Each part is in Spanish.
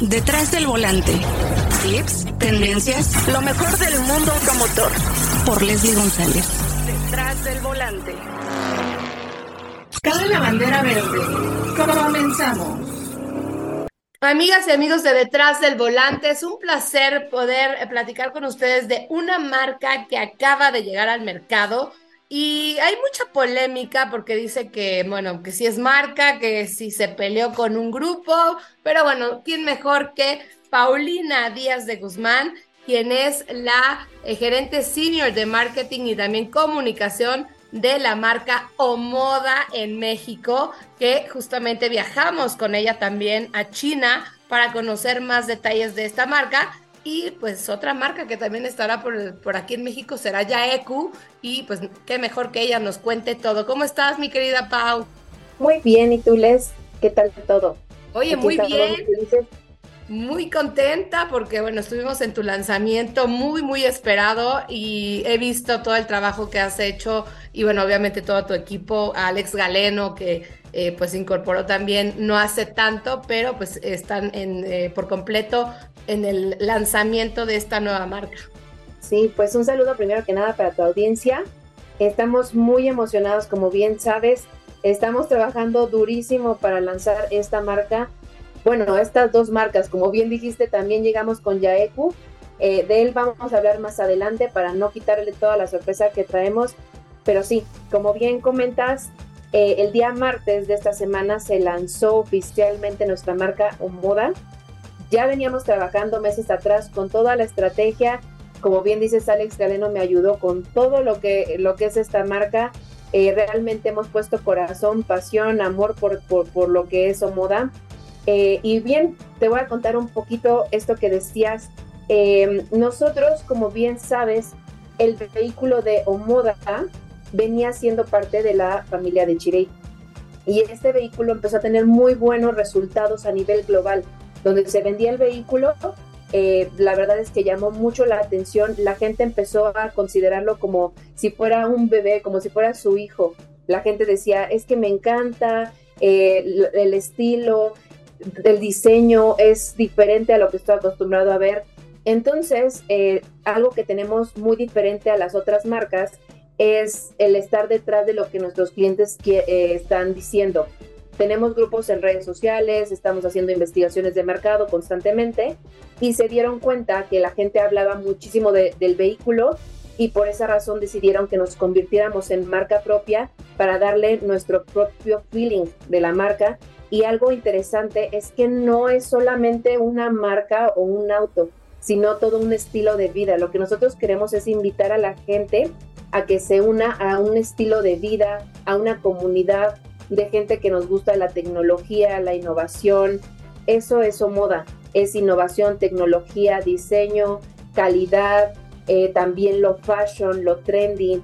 Detrás del volante. Tips, tendencias, lo mejor del mundo automotor. Por Leslie González. Detrás del volante. Cabe la bandera verde. Comenzamos. Amigas y amigos de Detrás del Volante, es un placer poder eh, platicar con ustedes de una marca que acaba de llegar al mercado y hay mucha polémica porque dice que, bueno, que si es marca, que si se peleó con un grupo, pero bueno, ¿quién mejor que Paulina Díaz de Guzmán, quien es la eh, gerente senior de marketing y también comunicación de la marca Omoda en México, que justamente viajamos con ella también a China para conocer más detalles de esta marca y pues otra marca que también estará por, por aquí en México será Yaeku. Y pues qué mejor que ella nos cuente todo. ¿Cómo estás, mi querida Pau? Muy bien, ¿y tú, Les? ¿Qué tal todo? Oye, muy bien. Muy contenta porque, bueno, estuvimos en tu lanzamiento muy, muy esperado y he visto todo el trabajo que has hecho y, bueno, obviamente todo tu equipo, Alex Galeno, que eh, pues incorporó también no hace tanto, pero pues están en, eh, por completo en el lanzamiento de esta nueva marca. Sí, pues un saludo primero que nada para tu audiencia. Estamos muy emocionados, como bien sabes. Estamos trabajando durísimo para lanzar esta marca. Bueno, estas dos marcas, como bien dijiste, también llegamos con Yaeku. Eh, de él vamos a hablar más adelante para no quitarle toda la sorpresa que traemos. Pero sí, como bien comentas, eh, el día martes de esta semana se lanzó oficialmente nuestra marca Moda ya veníamos trabajando meses atrás con toda la estrategia. Como bien dices, Alex Galeno me ayudó con todo lo que, lo que es esta marca. Eh, realmente hemos puesto corazón, pasión, amor por, por, lo que es Omoda. Eh, y bien, te voy a contar un poquito esto que decías. Eh, nosotros, como bien sabes, el vehículo de Omoda venía siendo parte de la familia de Chirey. Y este vehículo empezó a tener muy buenos resultados a nivel global donde se vendía el vehículo, eh, la verdad es que llamó mucho la atención. La gente empezó a considerarlo como si fuera un bebé, como si fuera su hijo. La gente decía, es que me encanta eh, el estilo, el diseño es diferente a lo que estoy acostumbrado a ver. Entonces, eh, algo que tenemos muy diferente a las otras marcas es el estar detrás de lo que nuestros clientes están diciendo. Tenemos grupos en redes sociales, estamos haciendo investigaciones de mercado constantemente y se dieron cuenta que la gente hablaba muchísimo del vehículo y por esa razón decidieron que nos convirtiéramos en marca propia para darle nuestro propio feeling de la marca. Y algo interesante es que no es solamente una marca o un auto, sino todo un estilo de vida. Lo que nosotros queremos es invitar a la gente a que se una a un estilo de vida, a una comunidad, de gente que nos gusta la tecnología, la innovación. Eso es moda, es innovación, tecnología, diseño, calidad, eh, también lo fashion, lo trendy,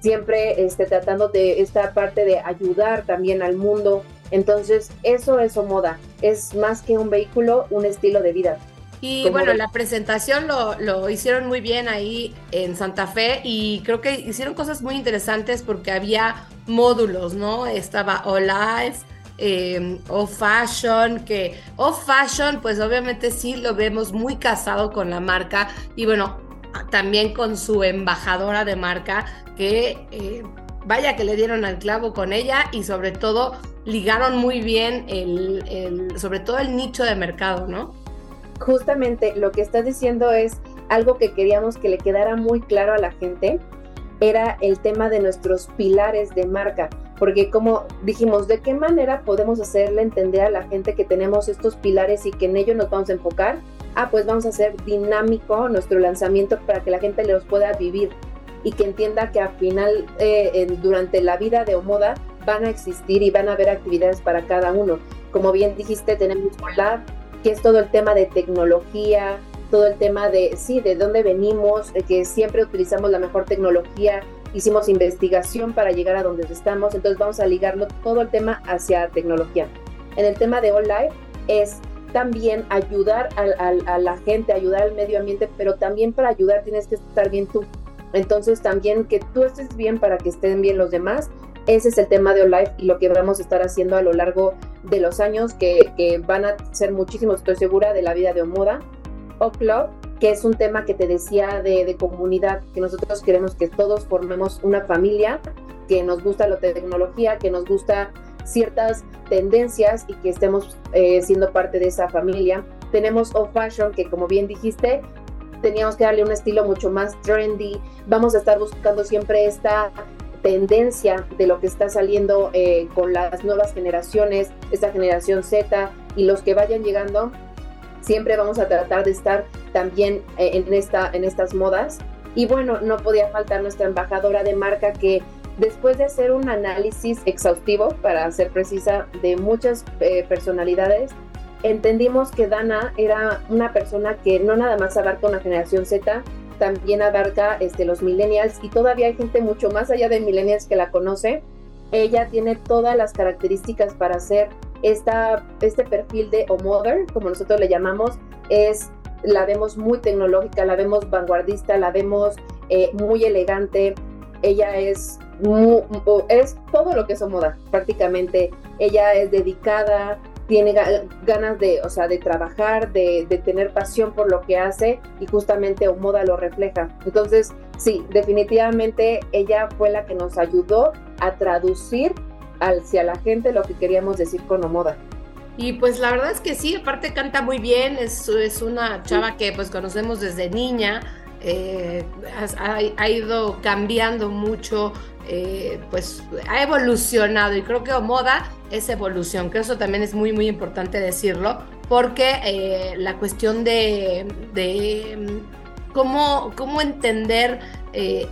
siempre este, tratando de esta parte de ayudar también al mundo. Entonces, eso es moda, es más que un vehículo, un estilo de vida. Y bueno, la presentación lo, lo, hicieron muy bien ahí en Santa Fe y creo que hicieron cosas muy interesantes porque había módulos, ¿no? Estaba All Life, eh, O Fashion, que O Fashion, pues obviamente sí lo vemos muy casado con la marca y bueno, también con su embajadora de marca, que eh, vaya que le dieron al clavo con ella y sobre todo ligaron muy bien el, el sobre todo el nicho de mercado, ¿no? justamente lo que estás diciendo es algo que queríamos que le quedara muy claro a la gente, era el tema de nuestros pilares de marca, porque como dijimos, ¿de qué manera podemos hacerle entender a la gente que tenemos estos pilares y que en ellos nos vamos a enfocar? Ah, pues vamos a hacer dinámico nuestro lanzamiento para que la gente los pueda vivir y que entienda que al final, eh, durante la vida de Omoda, van a existir y van a haber actividades para cada uno. Como bien dijiste, tenemos Lab, que es todo el tema de tecnología, todo el tema de, sí, de dónde venimos, que siempre utilizamos la mejor tecnología, hicimos investigación para llegar a donde estamos, entonces vamos a ligarlo todo el tema hacia tecnología. En el tema de online es también ayudar a, la gente, ayudar al medio ambiente, pero también para ayudar tienes que estar bien tú. Entonces también que tú estés bien para que estén bien los demás, Ese es el tema de Olive y lo que vamos a estar haciendo a lo largo de los años, que, que van a ser muchísimos, estoy segura, de la vida de Omoda. O que es un tema que te decía de, de, comunidad, que nosotros queremos que todos formemos una familia, que nos gusta la tecnología, que nos gusta ciertas tendencias y que estemos eh, siendo parte de esa familia. Tenemos O Fashion, que como bien dijiste, teníamos que darle un estilo mucho más trendy. Vamos a estar buscando siempre esta tendencia de lo que está saliendo eh, con las nuevas generaciones, esta generación Z y los que vayan llegando. Siempre vamos a tratar de estar también eh, en, esta, en estas modas. Y bueno, no podía faltar nuestra embajadora de marca que después de hacer un análisis exhaustivo, para ser precisa, de muchas eh, personalidades, entendimos que Dana era una persona que no nada más abarca una generación Z, también abarca este, los millennials y todavía hay gente mucho más allá de millennials que la conoce. Ella tiene todas las características para hacer esta, este perfil de o mother, como nosotros le llamamos, es la vemos muy tecnológica, la vemos vanguardista, la vemos eh, muy elegante. Ella es es todo lo que es moda, prácticamente. Ella es dedicada, tiene ganas de, o sea, de trabajar, de, tener pasión por lo que hace y justamente Omoda lo refleja. Entonces, sí, definitivamente ella fue la que nos ayudó a traducir hacia la gente lo que queríamos decir con Omoda. Y pues la verdad es que sí, aparte canta muy bien, es, es una chava que pues conocemos desde niña, eh, ha, ido cambiando mucho, eh, pues ha evolucionado y creo que moda es evolución, que eso también es muy muy importante decirlo, porque eh, la cuestión de, mm, cómo, cómo entender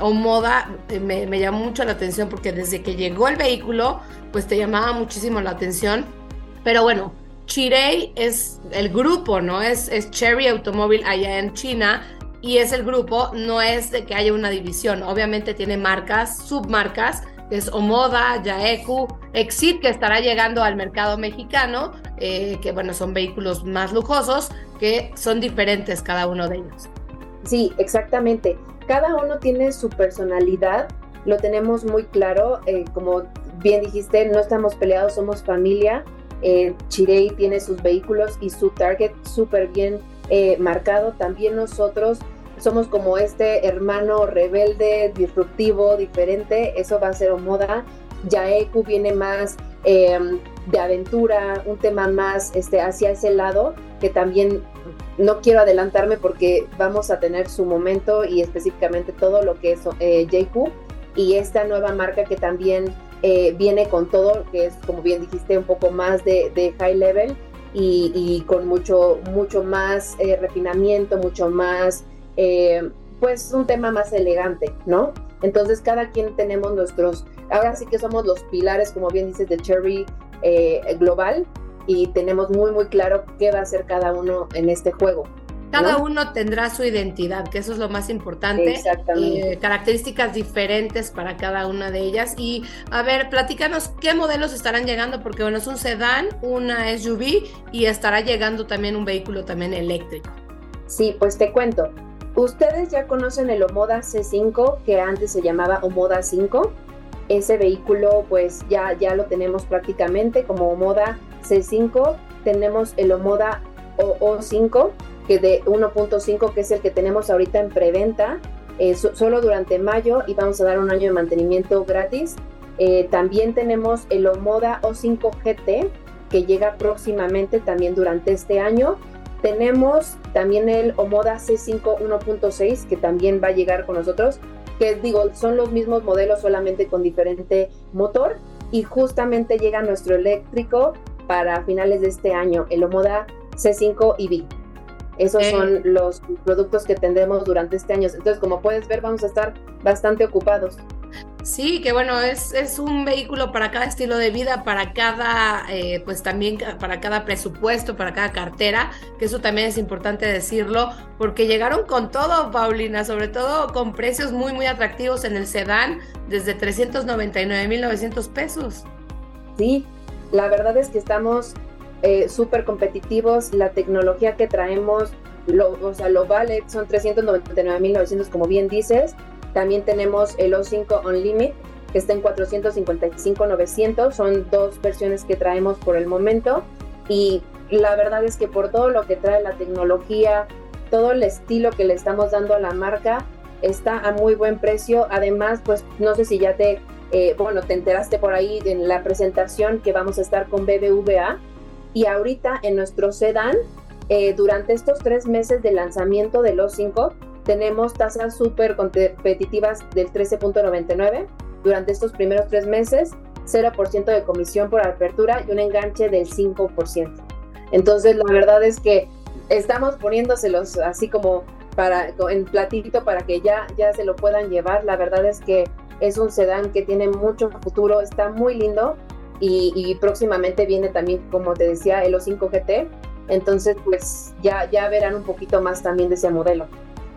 o moda me, me llamó mucho la atención porque desde que llegó el vehículo, pues te llamaba muchísimo la atención, pero bueno, Chirei es el grupo, ¿no? Es, es Cherry Automóvil allá en China y es el grupo, no es de que haya una división. Obviamente tiene marcas, submarcas, es Omoda, Yaeku, Exit, que estará llegando al mercado mexicano, eh, que bueno, son vehículos más lujosos, que son diferentes cada uno de ellos. Sí, exactamente. Cada uno tiene su personalidad, lo tenemos muy claro, eh, como bien dijiste, no estamos peleados, somos familia. Eh, tiene sus vehículos y su target súper bien eh, marcado. También nosotros somos como este hermano rebelde, disruptivo, diferente. Eso va a ser moda. Yaeku viene más em, de aventura, un tema más este, hacia ese lado, que también no quiero adelantarme porque vamos a tener su momento y específicamente todo lo que es eh, y esta nueva marca que también eh, viene con todo, que es como bien dijiste, un poco más de, high level y, con mucho, mucho más eh, refinamiento, mucho más, eh, pues un tema más elegante, ¿no? Entonces cada quien tenemos nuestros, ahora sí que somos los pilares, como bien dices, de Cherry Global y tenemos muy, muy claro qué va a hacer cada uno en este juego. Cada uno tendrá su identidad, que eso es lo más importante. Exactamente. Eh, características diferentes para cada una de ellas. Y a ver, platícanos qué modelos estarán llegando, porque bueno, es un sedán, una SUV y estará llegando también un vehículo también eléctrico. Sí, pues te cuento. Ustedes ya conocen el Omoda C5, que antes se llamaba Omoda 5. Ese vehículo, pues ya, ya lo tenemos prácticamente como Omoda C5. Tenemos el Omoda O5 que de 1.5, que es el que tenemos ahorita en preventa, eh, solo durante mayo y vamos a dar un año de mantenimiento gratis. Eh, también tenemos el Omoda O5 GT, que llega próximamente también durante este año. Tenemos también el Omoda C5 1.6, que también va a llegar con nosotros, que digo, son los mismos modelos solamente con diferente motor. Y justamente llega nuestro eléctrico para finales de este año, el Omoda C5 EV. Esos son los productos que tendremos durante este año. Entonces, como puedes ver, vamos a estar bastante ocupados. Sí, que bueno, es, es un vehículo para cada estilo de vida, para cada, eh, pues también para cada presupuesto, para cada cartera, que eso también es importante decirlo, porque llegaron con todo, Paulina, sobre todo con precios muy, muy atractivos en el sedán, desde 399.900 pesos. Sí, la verdad es que estamos eh, súper competitivos, la tecnología que traemos, o sea, lo vale, son 399.900 como bien dices. También tenemos el O5 Unlimited, que está en 455-900. Son dos versiones que traemos por el momento. Y la verdad es que por todo lo que trae la tecnología, todo el estilo que le estamos dando a la marca, está a muy buen precio. Además, pues no sé si ya te, eh, bueno, te enteraste por ahí en la presentación que vamos a estar con BBVA. Y ahorita en nuestro sedán, eh, durante estos tres meses de lanzamiento de los 5, tenemos tasas súper competitivas del 13.99 durante estos primeros tres meses, 0% de comisión por apertura y un enganche del 5%. Entonces, la verdad es que estamos poniéndoselos así como para en platito para que ya, ya se lo puedan llevar. La verdad es que es un sedán que tiene mucho futuro, está muy lindo y, próximamente viene también, como te decía, el O5 GT. Entonces, pues ya, ya verán un poquito más también de ese modelo.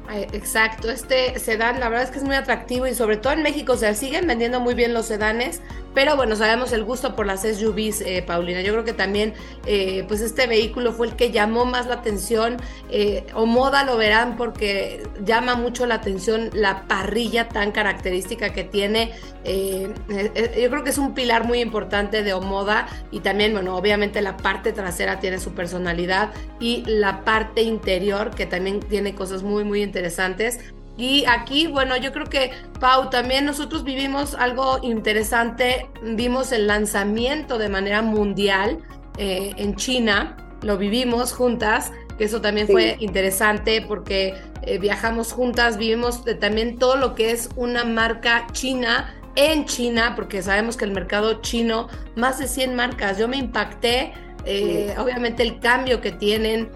Exacto, este sedán la verdad es que es muy atractivo y sobre todo en México se siguen vendiendo muy bien los sedanes, pero bueno, sabemos el gusto por las SUVs, eh, Paulina. Yo creo que también eh, pues este vehículo fue el que llamó más la atención, eh, o moda lo verán porque llama mucho la atención la parrilla tan característica que tiene. yo creo que es un pilar muy importante de Omoda y también, bueno, obviamente la parte trasera tiene su personalidad y la parte interior que también tiene cosas muy, muy interesantes. Y aquí, bueno, yo creo que, Pau, también nosotros vivimos algo interesante, vimos el lanzamiento de manera mundial eh, en China, lo vivimos juntas, que eso también fue interesante porque eh, viajamos juntas, vivimos también todo lo que es una marca china en China, porque sabemos que el mercado chino, más de 100 marcas, yo me impacté, eh, obviamente el cambio que tienen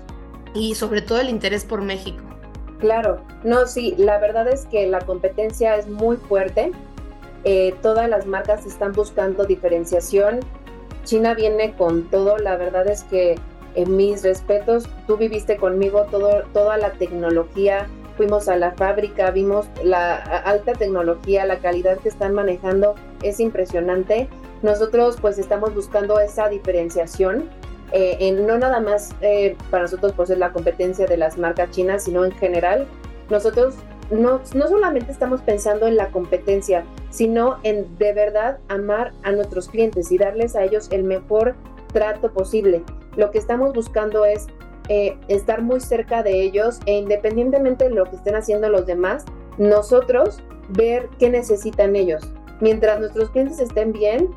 y sobre todo el interés por México. Claro, no, sí, la verdad es que la competencia es muy fuerte. Eh, todas las marcas están buscando diferenciación. China viene con todo, la verdad es que en mis respetos, tú viviste conmigo todo, toda la tecnología, fuimos a la fábrica, vimos la alta tecnología, la calidad que están manejando, es impresionante. Nosotros pues estamos buscando esa diferenciación eh, en, no nada más eh, para nosotros por ser la competencia de las marcas chinas, sino en general, nosotros no, no solamente estamos pensando en la competencia, sino en de verdad amar a nuestros clientes y darles a ellos el mejor trato posible. Lo que estamos buscando es eh, estar muy cerca de ellos e independientemente de lo que estén haciendo los demás, nosotros ver qué necesitan ellos. Mientras nuestros clientes estén bien,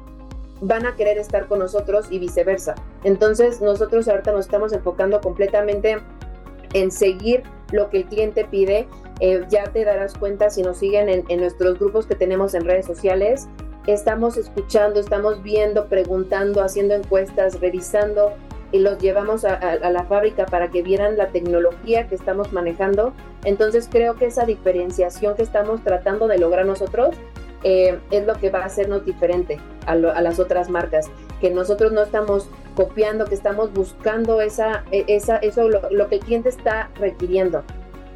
van a querer estar con nosotros y viceversa. Entonces nosotros ahorita nos estamos enfocando completamente en seguir lo que el cliente pide. Eh, ya te darás cuenta si nos siguen en, nuestros grupos que tenemos en redes sociales. Estamos escuchando, estamos viendo, preguntando, haciendo encuestas, revisando y los llevamos a, a, la fábrica para que vieran la tecnología que estamos manejando. Entonces creo que esa diferenciación que estamos tratando de lograr nosotros eh, es lo que va a hacernos diferente a, las otras marcas, que nosotros no estamos copiando, que estamos buscando esa, e, eso, lo, que el cliente está requiriendo.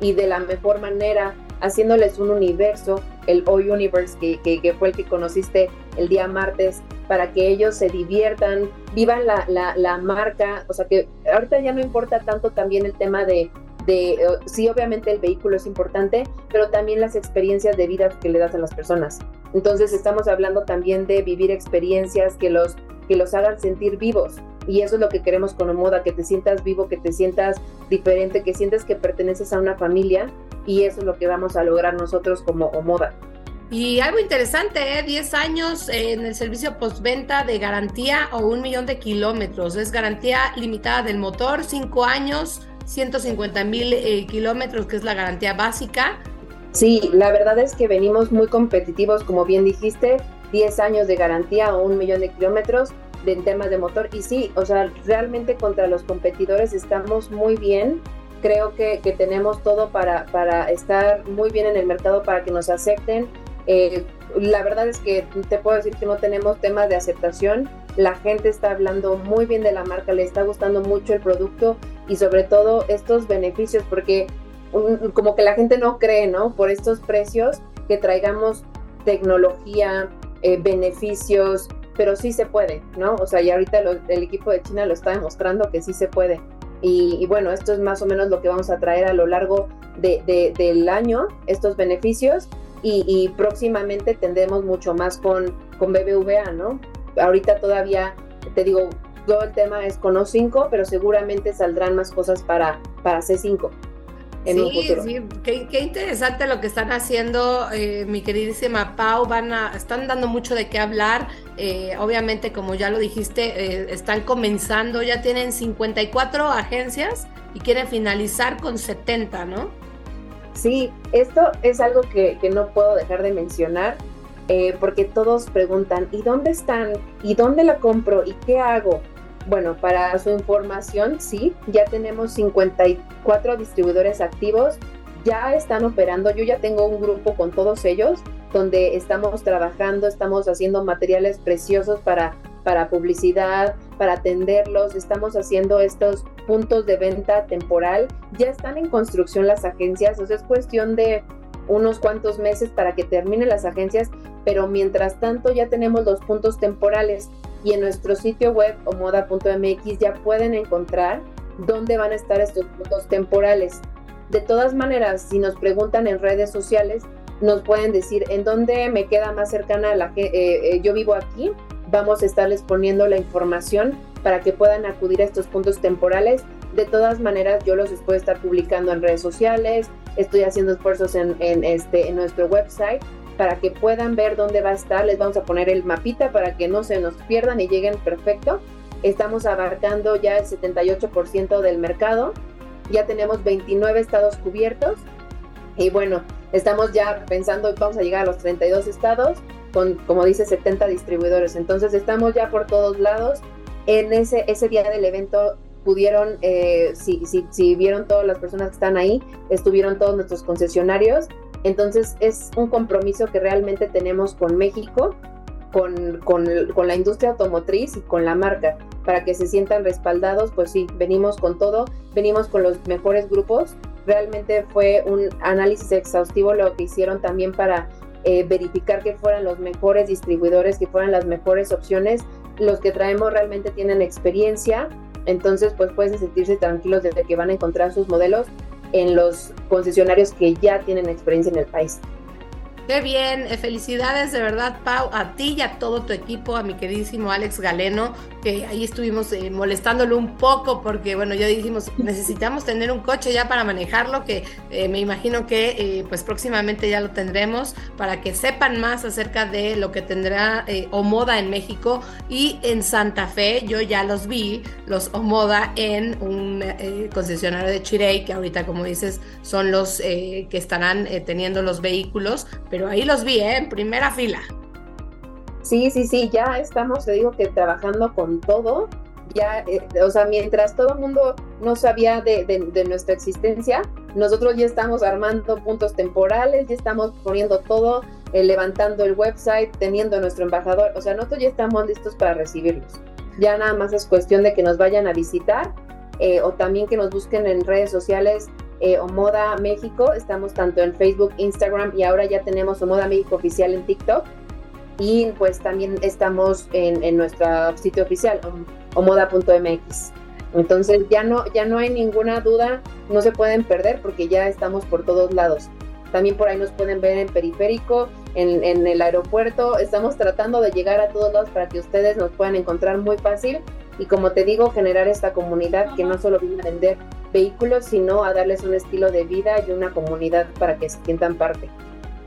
Y de la mejor manera haciéndoles un universo, el O Universe, que, fue el que conociste el día martes, para que ellos se diviertan, vivan la, la, la marca, o sea que ahorita ya no importa tanto también el tema de de, eh, sí, obviamente el vehículo es importante, pero también las experiencias de vida que le das a las personas. Entonces estamos hablando también de vivir experiencias que los, que los hagan sentir vivos. Y eso es lo que queremos con moda, que te sientas vivo, que te sientas diferente, que sientas que perteneces a una familia. Y eso es lo que vamos a lograr nosotros como moda. Y algo interesante, ¿eh? 10 años en el servicio postventa de garantía o un millón de kilómetros. Es garantía limitada del motor, 5 años 150 mil eh, kilómetros, que es la garantía básica. Sí, la verdad es que venimos muy competitivos, como bien dijiste, 10 años de garantía o un millón de kilómetros en temas de motor. Y sí, o sea, realmente contra los competidores estamos muy bien. Creo que, que tenemos todo para, para estar muy bien en el mercado, para que nos acepten. Eh, la verdad es que te puedo decir que no tenemos temas de aceptación. La gente está hablando muy bien de la marca, le está gustando mucho el producto y sobre todo estos beneficios, porque como que la gente no cree, ¿no? Por estos precios que traigamos tecnología, eh, beneficios, pero sí se puede, ¿no? O sea, y ahorita el equipo de China lo está demostrando que sí se puede. Y, bueno, esto es más o menos lo que vamos a traer a lo largo de, del año, estos beneficios y, próximamente tendremos mucho más con, con BBVA, ¿no? Ahorita todavía, te digo, todo el tema es con O5, pero seguramente saldrán más cosas para, para C5 sí, Sí, qué, interesante lo que están haciendo, eh, mi queridísima Pau. Van a, están dando mucho de qué hablar. Eh, obviamente, como ya lo dijiste, eh, están comenzando, ya tienen 54 agencias y quieren finalizar con 70, ¿no? Sí, esto es algo que, que no puedo dejar de mencionar. porque todos preguntan, ¿y dónde están? ¿Y dónde la compro? ¿Y qué hago? Bueno, para su información, sí, ya tenemos 54 distribuidores activos, ya están operando, yo ya tengo un grupo con todos ellos donde estamos trabajando, estamos haciendo materiales preciosos para, para publicidad, para atenderlos, estamos haciendo estos puntos de venta temporal, ya están en construcción las agencias, sea, es cuestión de unos cuantos meses para que terminen las agencias, pero mientras tanto ya tenemos los puntos temporales y en nuestro sitio web omoda.mx ya pueden encontrar dónde van a estar estos puntos temporales. De todas maneras, si nos preguntan en redes sociales, nos pueden decir en dónde me queda más cercana a la que eh, eh, yo vivo aquí. Vamos a estarles poniendo la información para que puedan acudir a estos puntos temporales. De todas maneras, yo los puedo estar publicando en redes sociales, estoy haciendo esfuerzos en, este, en nuestro website para que puedan ver dónde va a estar. Les vamos a poner el mapita para que no se nos pierdan y lleguen perfecto. Estamos abarcando ya el 78% del mercado. Ya tenemos 29 estados cubiertos. Y bueno, estamos ya pensando, vamos a llegar a los 32 estados con, como dice, 70 distribuidores. Entonces estamos ya por todos lados. En ese, ese día del evento pudieron, eh, si, si, si vieron todas las personas que están ahí, estuvieron todos nuestros concesionarios entonces es un compromiso que realmente tenemos con México, con, la industria automotriz y con la marca, para que se sientan respaldados, pues sí, venimos con todo, venimos con los mejores grupos. Realmente fue un análisis exhaustivo lo que hicieron también para eh, verificar que fueran los mejores distribuidores, que fueran las mejores opciones. Los que traemos realmente tienen experiencia, entonces pues pueden sentirse tranquilos de que van a encontrar sus modelos en los concesionarios que ya tienen experiencia en el país. Qué bien, eh, felicidades de verdad, Pau, a ti y a todo tu equipo, a mi queridísimo Alex Galeno, que ahí estuvimos eh, molestándolo un poco porque, bueno, ya dijimos, necesitamos tener un coche ya para manejarlo, que eh, me imagino que pues próximamente ya lo tendremos para que sepan más acerca de lo que tendrá Omoda en México y en Santa Fe, yo ya los vi, los Omoda en un concesionario de Chirey, que ahorita, como dices, son los que estarán teniendo los vehículos pero ahí los vi, ¿eh? en primera fila. Sí, sí, sí, ya estamos, te digo que trabajando con todo, ya, eh, o sea, mientras todo el mundo no sabía de, nuestra existencia, nosotros ya estamos armando puntos temporales, ya estamos poniendo todo, eh, levantando el website, teniendo nuestro embajador, o sea, nosotros ya estamos listos para recibirlos. Ya nada más es cuestión de que nos vayan a visitar o también que nos busquen en redes sociales eh, Omoda México. Estamos tanto en Facebook, Instagram y ahora ya tenemos Omoda México oficial en TikTok. Y pues también estamos en, nuestro sitio oficial, omoda.mx. Entonces ya no, ya no hay ninguna duda, no se pueden perder porque ya estamos por todos lados. También por ahí nos pueden ver en periférico, en, en el aeropuerto. Estamos tratando de llegar a todos lados para que ustedes nos puedan encontrar muy fácil y como te digo, generar esta comunidad que no solo viene a vender vehículos, sino a darles un estilo de vida y una comunidad para que se sientan parte.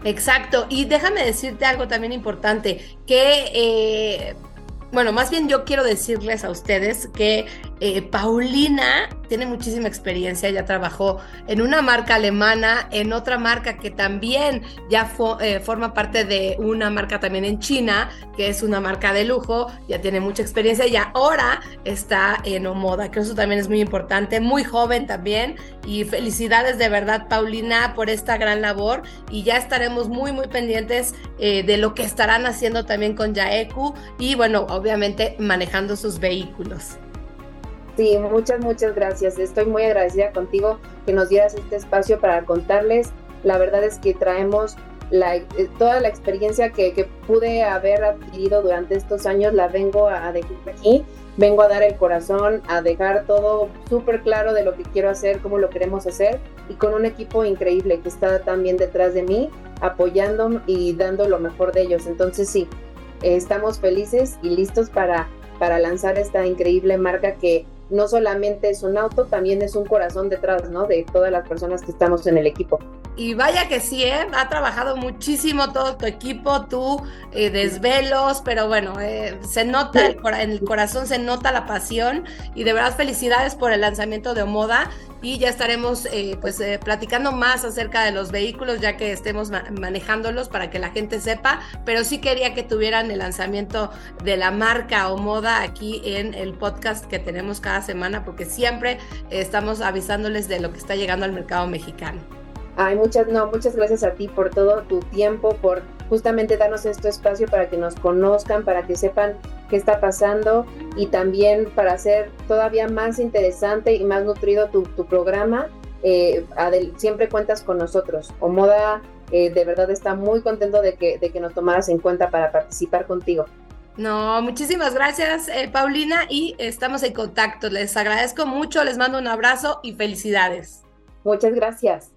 Exacto, y déjame decirte algo también importante, que eh, bueno, más bien yo quiero decirles a ustedes que eh, Paulina tiene muchísima experiencia, ya trabajó en una marca alemana, en otra marca que también ya eh, forma parte de una marca también en China, que es una marca de lujo, ya tiene mucha experiencia y ahora está en Omoda, que eso también es muy importante, muy joven también y felicidades de verdad Paulina por esta gran labor y ya estaremos muy muy pendientes eh, de lo que estarán haciendo también con Yaeku y bueno, obviamente manejando sus vehículos. Sí, muchas, muchas gracias. Estoy muy agradecida contigo que nos dieras este espacio para contarles. La verdad es que traemos la, eh, toda la experiencia que, pude haber adquirido durante estos años, la vengo a, dejar aquí. Vengo a dar el corazón, a dejar todo súper claro de lo que quiero hacer, cómo lo queremos hacer y con un equipo increíble que está también detrás de mí apoyando y dando lo mejor de ellos. Entonces sí, estamos felices y listos para, para lanzar esta increíble marca que no solamente es un auto, también es un corazón detrás, ¿no? De todas las personas que estamos en el equipo. Y vaya que sí, ¿eh? ha trabajado muchísimo todo tu equipo, tú eh, desvelos, pero bueno, eh, se nota en el corazón, se nota la pasión y de verdad felicidades por el lanzamiento de Omoda y ya estaremos eh, pues eh, platicando más acerca de los vehículos ya que estemos manejándolos para que la gente sepa, pero sí quería que tuvieran el lanzamiento de la marca o moda aquí en el podcast que tenemos cada semana porque siempre estamos avisándoles de lo que está llegando al mercado mexicano. Ay, muchas, no, muchas gracias a ti por todo tu tiempo, por justamente darnos este espacio para que nos conozcan, para que sepan qué está pasando y también para hacer todavía más interesante y más nutrido tu, programa. Eh, siempre cuentas con nosotros. Omoda eh, de verdad está muy contento de que, de que nos tomaras en cuenta para participar contigo. No, muchísimas gracias, eh, Paulina, y estamos en contacto. Les agradezco mucho, les mando un abrazo y felicidades. Muchas gracias.